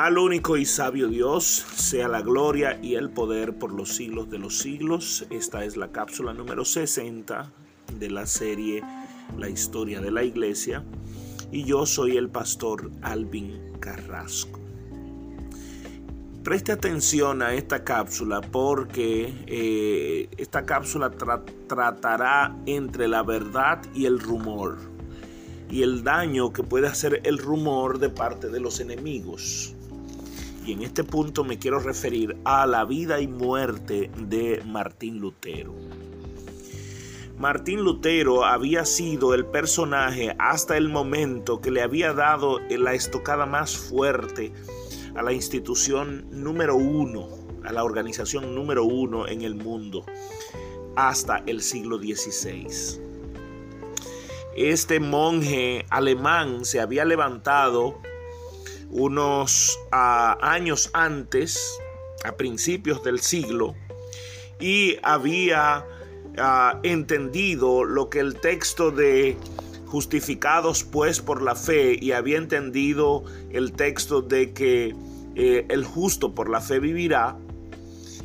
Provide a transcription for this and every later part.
Al único y sabio Dios sea la gloria y el poder por los siglos de los siglos. Esta es la cápsula número 60 de la serie La historia de la iglesia y yo soy el pastor Alvin Carrasco. Preste atención a esta cápsula porque eh, esta cápsula tratará entre la verdad y el rumor y el daño que puede hacer el rumor de parte de los enemigos. En este punto me quiero referir a la vida y muerte de Martín Lutero. Martín Lutero había sido el personaje hasta el momento que le había dado la estocada más fuerte a la institución número uno, a la organización número uno en el mundo hasta el siglo XVI. Este monje alemán se había levantado unos años antes, a principios del siglo, y había entendido lo que el texto de justificados pues por la fe y había entendido el texto de que eh, el justo por la fe vivirá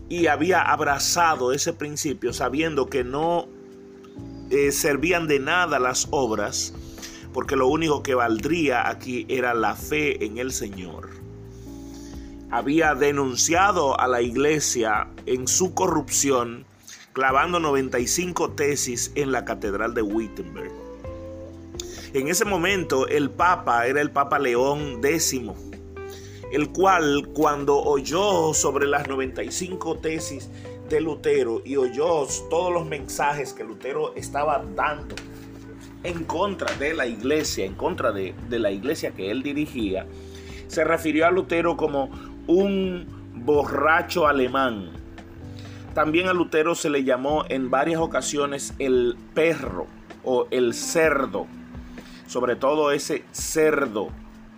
y había abrazado ese principio sabiendo que no eh, servían de nada las obras porque lo único que valdría aquí era la fe en el Señor. Había denunciado a la iglesia en su corrupción, clavando 95 tesis en la Catedral de Wittenberg. En ese momento el Papa era el Papa León X, el cual cuando oyó sobre las 95 tesis de Lutero y oyó todos los mensajes que Lutero estaba dando en contra de la iglesia, en contra de, la iglesia que él dirigía, se refirió a Lutero como un borracho alemán. También a Lutero se le llamó en varias ocasiones el perro o el cerdo, sobre todo ese cerdo,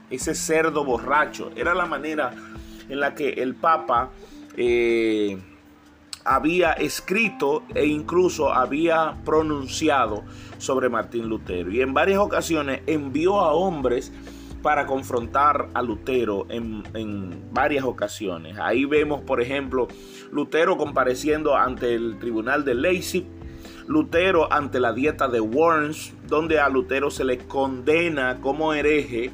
ese cerdo borracho. Era la manera en la que el Papa eh, había escrito e incluso había pronunciado sobre Martín Lutero. Y en varias ocasiones envió a hombres para confrontar a Lutero en, varias ocasiones. Ahí vemos, por ejemplo, Lutero compareciendo ante el tribunal de Leipzig, Lutero ante la dieta de Worms, donde a Lutero se le condena como hereje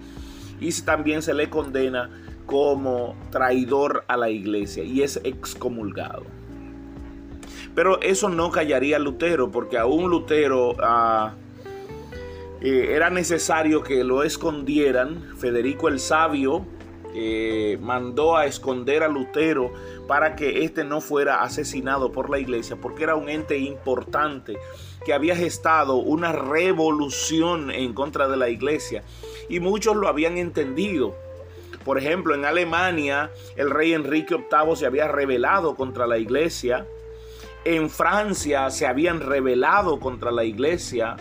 y también se le condena como traidor a la iglesia y es excomulgado. Pero eso no callaría a Lutero, porque aún Lutero ah, eh, era necesario que lo escondieran. Federico el Sabio eh, mandó a esconder a Lutero para que éste no fuera asesinado por la iglesia, porque era un ente importante que había gestado una revolución en contra de la iglesia y muchos lo habían entendido. Por ejemplo, en Alemania el rey Enrique VIII se había rebelado contra la iglesia en Francia se habían rebelado contra la iglesia.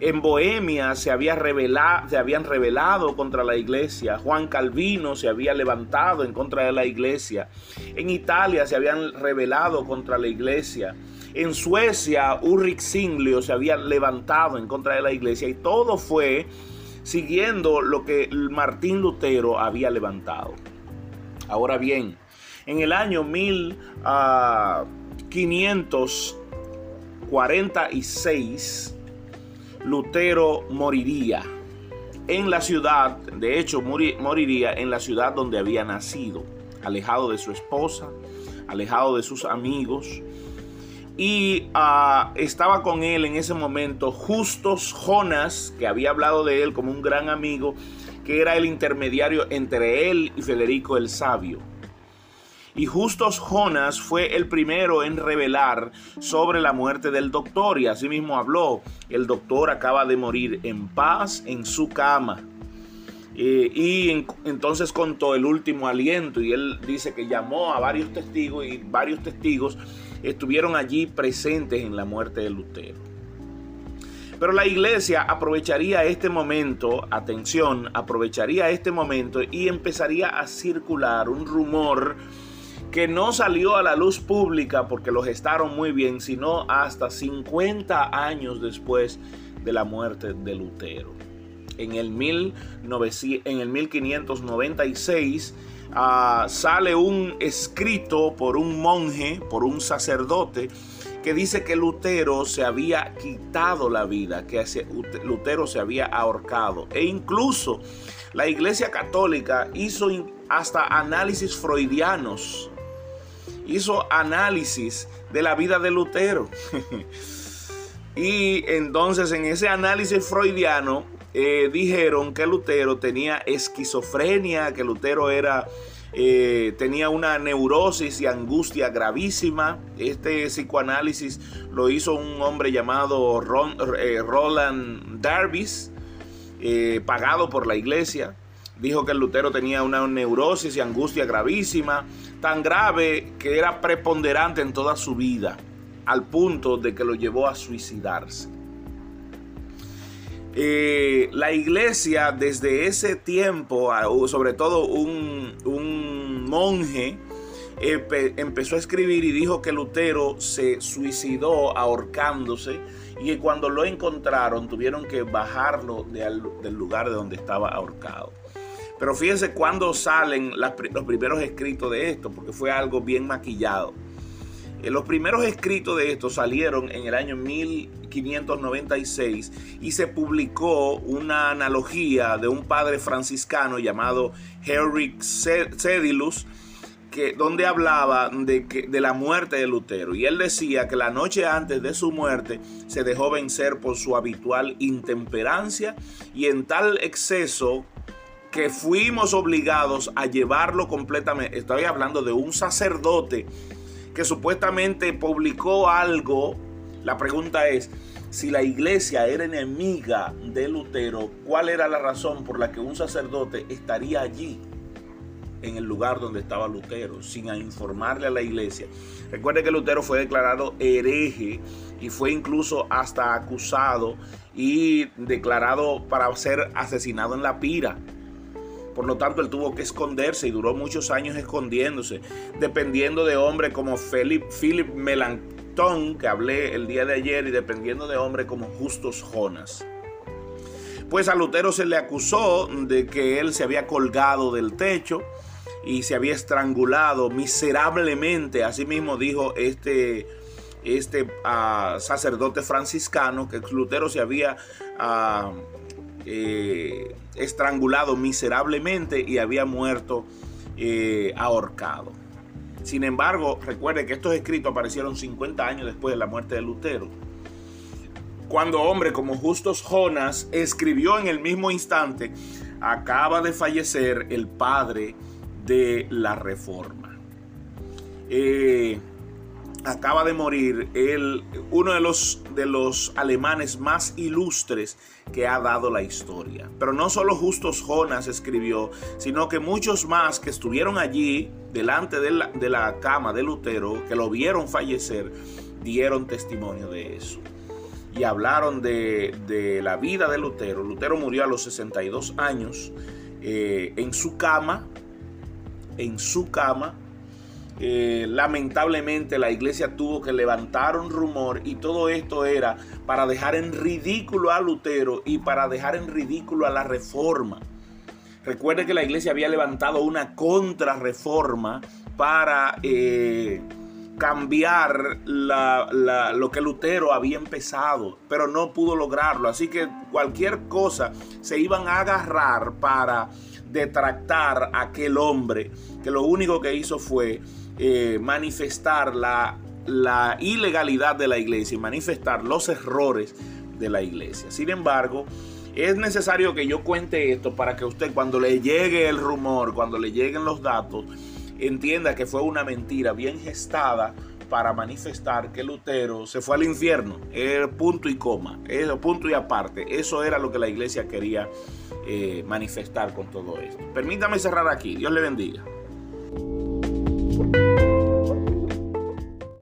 En Bohemia se, se habían rebelado contra la iglesia. Juan Calvino se había levantado en contra de la iglesia. En Italia se habían rebelado contra la iglesia. En Suecia, Ulrich Singlio se había levantado en contra de la iglesia. Y todo fue siguiendo lo que Martín Lutero había levantado. Ahora bien, en el año 1000... 546 Lutero moriría en la ciudad, de hecho moriría en la ciudad donde había nacido, alejado de su esposa, alejado de sus amigos. Y ah, estaba con él en ese momento Justos Jonas, que había hablado de él como un gran amigo, que era el intermediario entre él y Federico el Sabio. Y Justos Jonas fue el primero en revelar sobre la muerte del doctor y asimismo habló, el doctor acaba de morir en paz en su cama. Y entonces contó el último aliento y él dice que llamó a varios testigos y varios testigos estuvieron allí presentes en la muerte de Lutero. Pero la iglesia aprovecharía este momento, atención, aprovecharía este momento y empezaría a circular un rumor que no salió a la luz pública porque lo gestaron muy bien, sino hasta 50 años después de la muerte de Lutero. En el, en el 1596 ah, sale un escrito por un monje, por un sacerdote, que dice que Lutero se había quitado la vida, que Lutero se había ahorcado. E incluso la Iglesia Católica hizo hasta análisis freudianos, hizo análisis de la vida de Lutero. y entonces en ese análisis freudiano eh, dijeron que Lutero tenía esquizofrenia, que Lutero era eh, tenía una neurosis y angustia gravísima. Este psicoanálisis lo hizo un hombre llamado eh, Roland Darvis, pagado por la iglesia. Dijo que Lutero tenía una neurosis y angustia gravísima, tan grave que era preponderante en toda su vida, al punto de que lo llevó a suicidarse. Eh, la iglesia desde ese tiempo, sobre todo un, monje, empezó a escribir y dijo que Lutero se suicidó ahorcándose y que cuando lo encontraron tuvieron que bajarlo del lugar de donde estaba ahorcado. Pero fíjense cuando salen los primeros escritos de esto, porque fue algo bien maquillado. Eh, los primeros escritos de esto salieron en el año 1596 y se publicó una analogía de un padre franciscano llamado Henrik Cedilus, que, donde hablaba de, que, de la muerte de Lutero. Y él decía que la noche antes de su muerte se dejó vencer por su habitual intemperancia y en tal exceso que fuimos obligados a llevarlo completamente. Estoy hablando de un sacerdote que supuestamente publicó algo, la pregunta es, si la iglesia era enemiga de Lutero, ¿cuál era la razón por la que un sacerdote estaría allí? en el lugar donde estaba Lutero, sin informarle a la iglesia. Recuerde que Lutero fue declarado hereje y fue incluso hasta acusado y declarado para ser asesinado en la pira. Por lo tanto, él tuvo que esconderse y duró muchos años escondiéndose, dependiendo de hombres como Philip, Philip Melanchthon, que hablé el día de ayer, y dependiendo de hombres como Justus Jonas. Pues a Lutero se le acusó de que él se había colgado del techo y se había estrangulado miserablemente. Así mismo dijo este, este ah, sacerdote franciscano que Lutero se había uh, eh, estrangulado miserablemente y había muerto eh, ahorcado. Sin embargo, recuerde que estos escritos aparecieron 50 años después de la muerte de Lutero. Cuando hombre como Justus Jonas escribió en el mismo instante, acaba de fallecer el padre de la reforma. Eh, acaba de morir el, uno de los, de los alemanes más ilustres que ha dado la historia. Pero no solo Justus Jonas escribió, sino que muchos más que estuvieron allí delante de la, de la cama de Lutero, que lo vieron fallecer, dieron testimonio de eso. Y hablaron de, de la vida de Lutero. Lutero murió a los 62 años eh, en su cama, en su cama, eh, lamentablemente la iglesia tuvo que levantar un rumor y todo esto era para dejar en ridículo a Lutero y para dejar en ridículo a la reforma. Recuerde que la iglesia había levantado una contrarreforma para eh, cambiar lo que Lutero había empezado, pero no pudo lograrlo. Así que cualquier cosa se iban a agarrar para detractar a aquel hombre que lo único que hizo fue eh, manifestar la, la ilegalidad de la iglesia y manifestar los errores de la iglesia. Sin embargo, es necesario que yo cuente esto para que usted cuando le llegue el rumor, cuando le lleguen los datos, entienda que fue una mentira bien gestada para manifestar que Lutero se fue al infierno. Era punto y coma, punto y aparte. Eso era lo que la iglesia quería eh, manifestar con todo esto. Permítame cerrar aquí. Dios le bendiga.